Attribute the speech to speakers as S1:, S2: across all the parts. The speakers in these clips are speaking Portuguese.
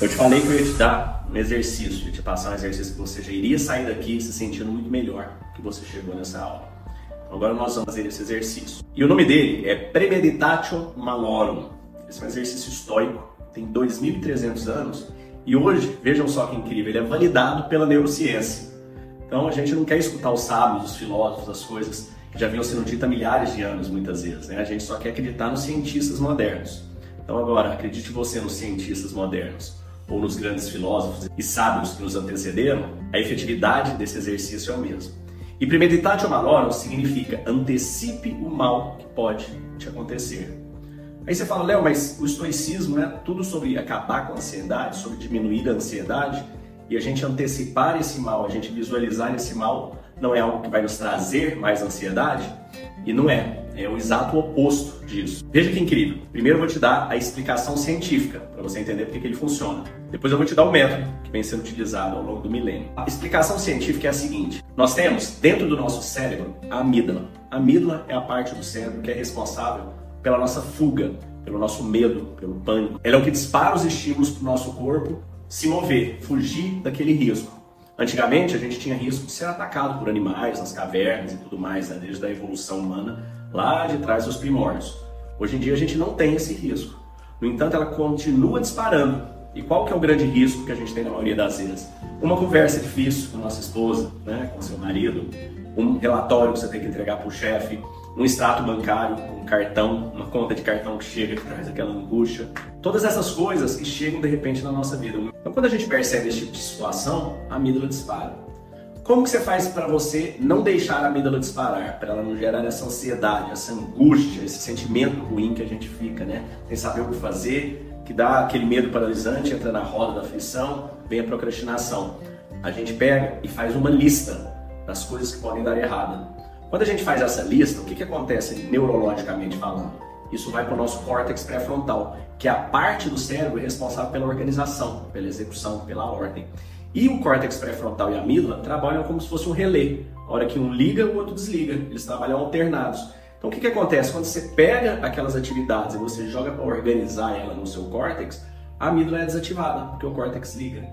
S1: Eu te falei que eu ia te dar um exercício, ia te passar um exercício que você já iria sair daqui se sentindo muito melhor que você chegou nessa aula. Então, agora nós vamos fazer esse exercício. E o nome dele é Premeditatio Malorum. Esse é um exercício estoico, tem 2.300 anos e hoje, vejam só que incrível, ele é validado pela neurociência. Então a gente não quer escutar os sábios, os filósofos, as coisas que já vinham sendo ditas há milhares de anos, muitas vezes. Né? A gente só quer acreditar nos cientistas modernos. Então agora, acredite você nos cientistas modernos ou nos grandes filósofos e sábios que nos antecederam, a efetividade desse exercício é o mesmo. E premeditatio malorum significa antecipe o mal que pode te acontecer. Aí você fala, Léo, mas o estoicismo é tudo sobre acabar com a ansiedade, sobre diminuir a ansiedade, e a gente antecipar esse mal, a gente visualizar esse mal, não é algo que vai nos trazer mais ansiedade? E não é, é o exato oposto disso. Veja que incrível. Primeiro eu vou te dar a explicação científica, para você entender porque que ele funciona. Depois eu vou te dar o método que vem sendo utilizado ao longo do milênio. A explicação científica é a seguinte: nós temos dentro do nosso cérebro a amígdala. A amígdala é a parte do cérebro que é responsável pela nossa fuga, pelo nosso medo, pelo pânico. Ela é o que dispara os estímulos para o nosso corpo se mover, fugir daquele risco. Antigamente a gente tinha risco de ser atacado por animais nas cavernas e tudo mais, né? desde a evolução humana lá de trás dos primórdios. Hoje em dia a gente não tem esse risco. No entanto, ela continua disparando. E qual que é o grande risco que a gente tem na maioria das vezes? Uma conversa difícil com a nossa esposa, né, com seu marido, um relatório que você tem que entregar para o chefe, um extrato bancário, um cartão, uma conta de cartão que chega que traz aquela angústia. Todas essas coisas que chegam de repente na nossa vida. Então, quando a gente percebe esse tipo de situação, a amígdala dispara. Como que você faz para você não deixar a amígdala disparar, para ela não gerar essa ansiedade, essa angústia, esse sentimento ruim que a gente fica, né? Sem saber o que fazer, que dá aquele medo paralisante, entra na roda da aflição, vem a procrastinação. A gente pega e faz uma lista das coisas que podem dar errado. Quando a gente faz essa lista, o que, que acontece neurologicamente falando? Isso vai para o nosso córtex pré-frontal, que é a parte do cérebro responsável pela organização, pela execução, pela ordem. E o córtex pré-frontal e a amígdala trabalham como se fosse um relé. A hora que um liga, o outro desliga. Eles trabalham alternados. Então o que, que acontece? Quando você pega aquelas atividades e você joga para organizar ela no seu córtex, a amígdala é desativada, porque o córtex liga.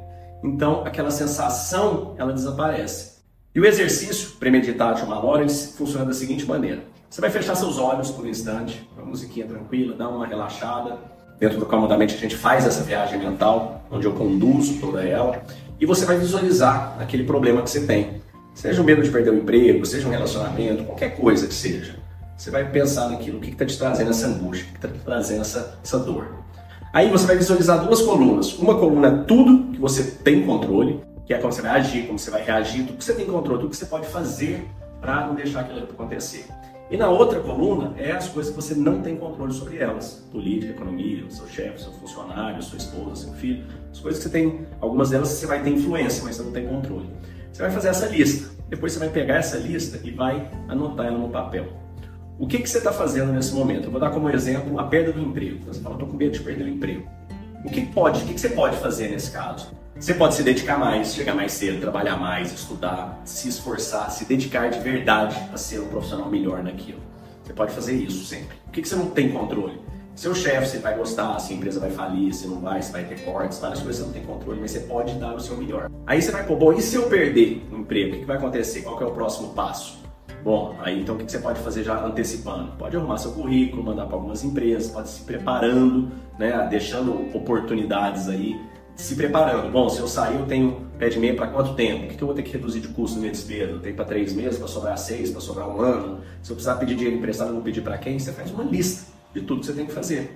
S1: Então aquela sensação ela desaparece. E o exercício premeditado uma hora ele funciona da seguinte maneira. Você vai fechar seus olhos por um instante, uma musiquinha tranquila, dar uma relaxada. Dentro do Comodamente a gente faz essa viagem mental, onde eu conduzo toda ela, e você vai visualizar aquele problema que você tem. Seja o medo de perder o emprego, seja um relacionamento, qualquer coisa que seja. Você vai pensar naquilo, o que está te trazendo essa angústia, o que está te trazendo essa, essa dor. Aí você vai visualizar duas colunas. Uma coluna é tudo que você tem controle, que é como você vai agir, como você vai reagir, tudo que você tem controle, tudo que você pode fazer para não deixar aquilo acontecer. E na outra coluna é as coisas que você não tem controle sobre elas. Política, economia, o seu chefe, seu funcionário, sua esposa, seu filho. As coisas que você tem, algumas delas você vai ter influência, mas você não tem controle. Você vai fazer essa lista. Depois você vai pegar essa lista e vai anotar ela no papel. O que, que você está fazendo nesse momento? Eu vou dar como exemplo a perda do emprego. Você fala, estou com medo de perder o emprego. O que pode, o que, que você pode fazer nesse caso? Você pode se dedicar mais, chegar mais cedo, trabalhar mais, estudar, se esforçar, se dedicar de verdade a ser um profissional melhor naquilo. Você pode fazer isso sempre. O que, que você não tem controle? Seu chefe, você vai gostar, se a empresa vai falir, se não vai, se vai ter cortes, várias coisas você não tem controle, mas você pode dar o seu melhor. Aí você vai, pô, bom, e se eu perder o emprego, o que, que vai acontecer? Qual é o próximo passo? Bom, aí então o que você pode fazer já antecipando? Pode arrumar seu currículo, mandar para algumas empresas, pode se preparando, né, deixando oportunidades aí se preparando. Bom, se eu sair, eu tenho pé de meia para quanto tempo? O que, eu vou ter que reduzir de custo na minha despesa? Tenho para três meses, para sobrar seis, para sobrar um ano? Se eu precisar pedir dinheiro emprestado, eu vou pedir para quem? Você faz uma lista de tudo que você tem que fazer.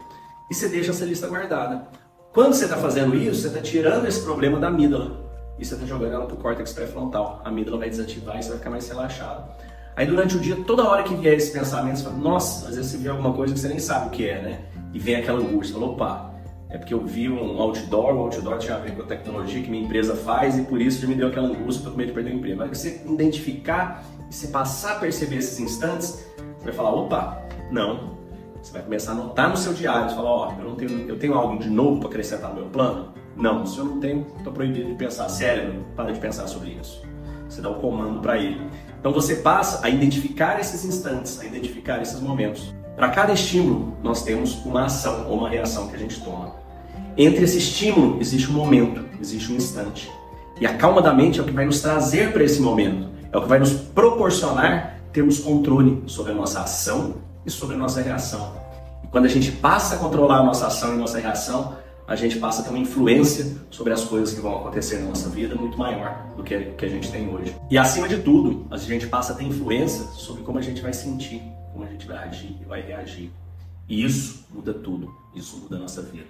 S1: E você deixa essa lista guardada. Quando você está fazendo isso, você está tirando esse problema da amígdala. E você está jogando ela para o córtex pré-frontal. A amígdala vai desativar e você vai ficar mais relaxado. Aí durante o dia, toda hora que vier esse pensamento, você fala, nossa, às vezes você vê alguma coisa que você nem sabe o que é, né? E vem aquela angústia, fala, opa, é porque eu vi um outdoor, o outdoor tinha a ver com a tecnologia que minha empresa faz e por isso me deu aquela angústia, para medo de perder o emprego. Mas você identificar e você passar a perceber esses instantes, você vai falar, opa, não. Você vai começar a anotar no seu diário, você fala, ó, oh, eu não tenho, eu tenho algo de novo para acrescentar no meu plano? Não, se eu não tenho, estou proibido de pensar. Cérebro, para de pensar sobre isso. Você dá o um comando para ele. Então você passa a identificar esses instantes, a identificar esses momentos. Para cada estímulo, nós temos uma ação ou uma reação que a gente toma. entre esse estímulo existe um momento, existe um instante. E a calma da mente é o que vai nos trazer para esse momento, é o que vai nos proporcionar termos controle sobre a nossa ação e sobre a nossa reação. E quando a gente passa a controlar a nossa ação e nossa reação, a gente passa a ter uma influência sobre as coisas que vão acontecer na nossa vida muito maior do que, que a gente tem hoje. E acima de tudo, a gente passa a ter influência sobre como a gente vai sentir, como a gente vai agir e vai reagir. E isso muda tudo, isso muda a nossa vida.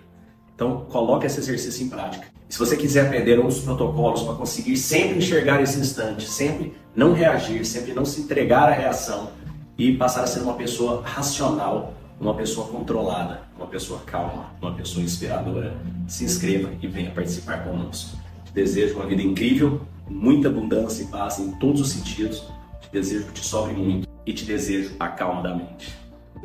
S1: Então, coloque esse exercício em prática. E se você quiser aprender outros protocolos para conseguir sempre enxergar esse instante, sempre não reagir, sempre não se entregar à reação e passar a ser uma pessoa racional, uma pessoa controlada, uma pessoa calma, uma pessoa inspiradora, se inscreva e venha participar conosco. Te desejo uma vida incrível, muita abundância e paz em todos os sentidos. Te desejo que te sobre muito e te desejo a calma da mente.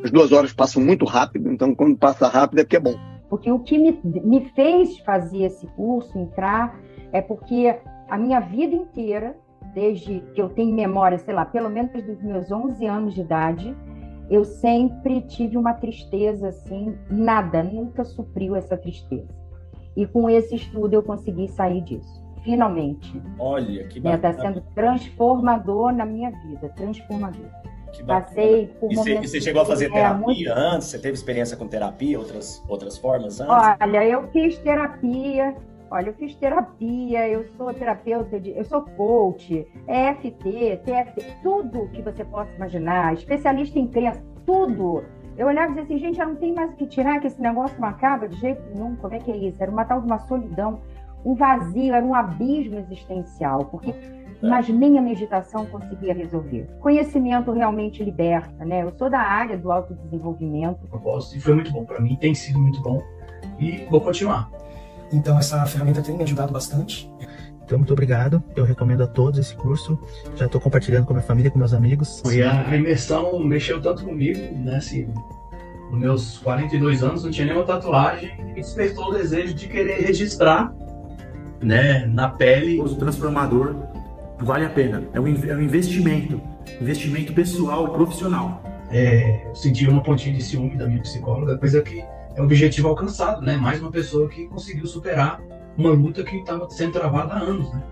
S2: As duas horas passam muito rápido, então quando passa rápido é porque é bom.
S3: Porque o que me, me fez fazer esse curso, entrar, é porque a minha vida inteira, desde que eu tenho memória, sei lá, pelo menos desde os meus 11 anos de idade, eu sempre tive uma tristeza assim, nada, nunca supriu essa tristeza. E com esse estudo eu consegui sair disso, finalmente.
S1: Olha, que
S3: bacana. Está sendo transformador na minha vida, transformador. Passei por
S1: e. Você, você chegou a fazer terapia muito... antes? Você teve experiência com terapia, outras, outras formas antes?
S3: Olha, eu fiz terapia. Olha, eu fiz terapia, eu sou terapeuta, de, eu sou coach, EFT, TFT, tudo que você possa imaginar, especialista em crença, tudo. Eu olhava e dizia assim, gente, já não tem mais o que tirar, que esse negócio não acaba de jeito nenhum. Como é que é isso? Era uma tal de uma solidão, um vazio, era um abismo existencial, porque mas nem a meditação conseguia resolver. Conhecimento realmente liberta, né? Eu sou da área do autodesenvolvimento.
S4: Propósito e foi muito bom para mim, tem sido muito bom e vou continuar.
S5: Então essa ferramenta tem me ajudado bastante.
S6: Então, muito obrigado. Eu recomendo a todos esse curso. Já estou compartilhando com a minha família, com meus amigos.
S4: E a imersão mexeu tanto comigo, né? Assim, nos meus 42 anos não tinha nenhuma tatuagem e despertou o desejo de querer registrar, né, na pele.
S7: O transformador vale a pena. É um, é um investimento, investimento pessoal, profissional.
S4: É, eu senti uma pontinha de ciúme da minha psicóloga, coisa que é um objetivo alcançado, né? Mais uma pessoa que conseguiu superar uma luta que estava sendo travada há anos, né?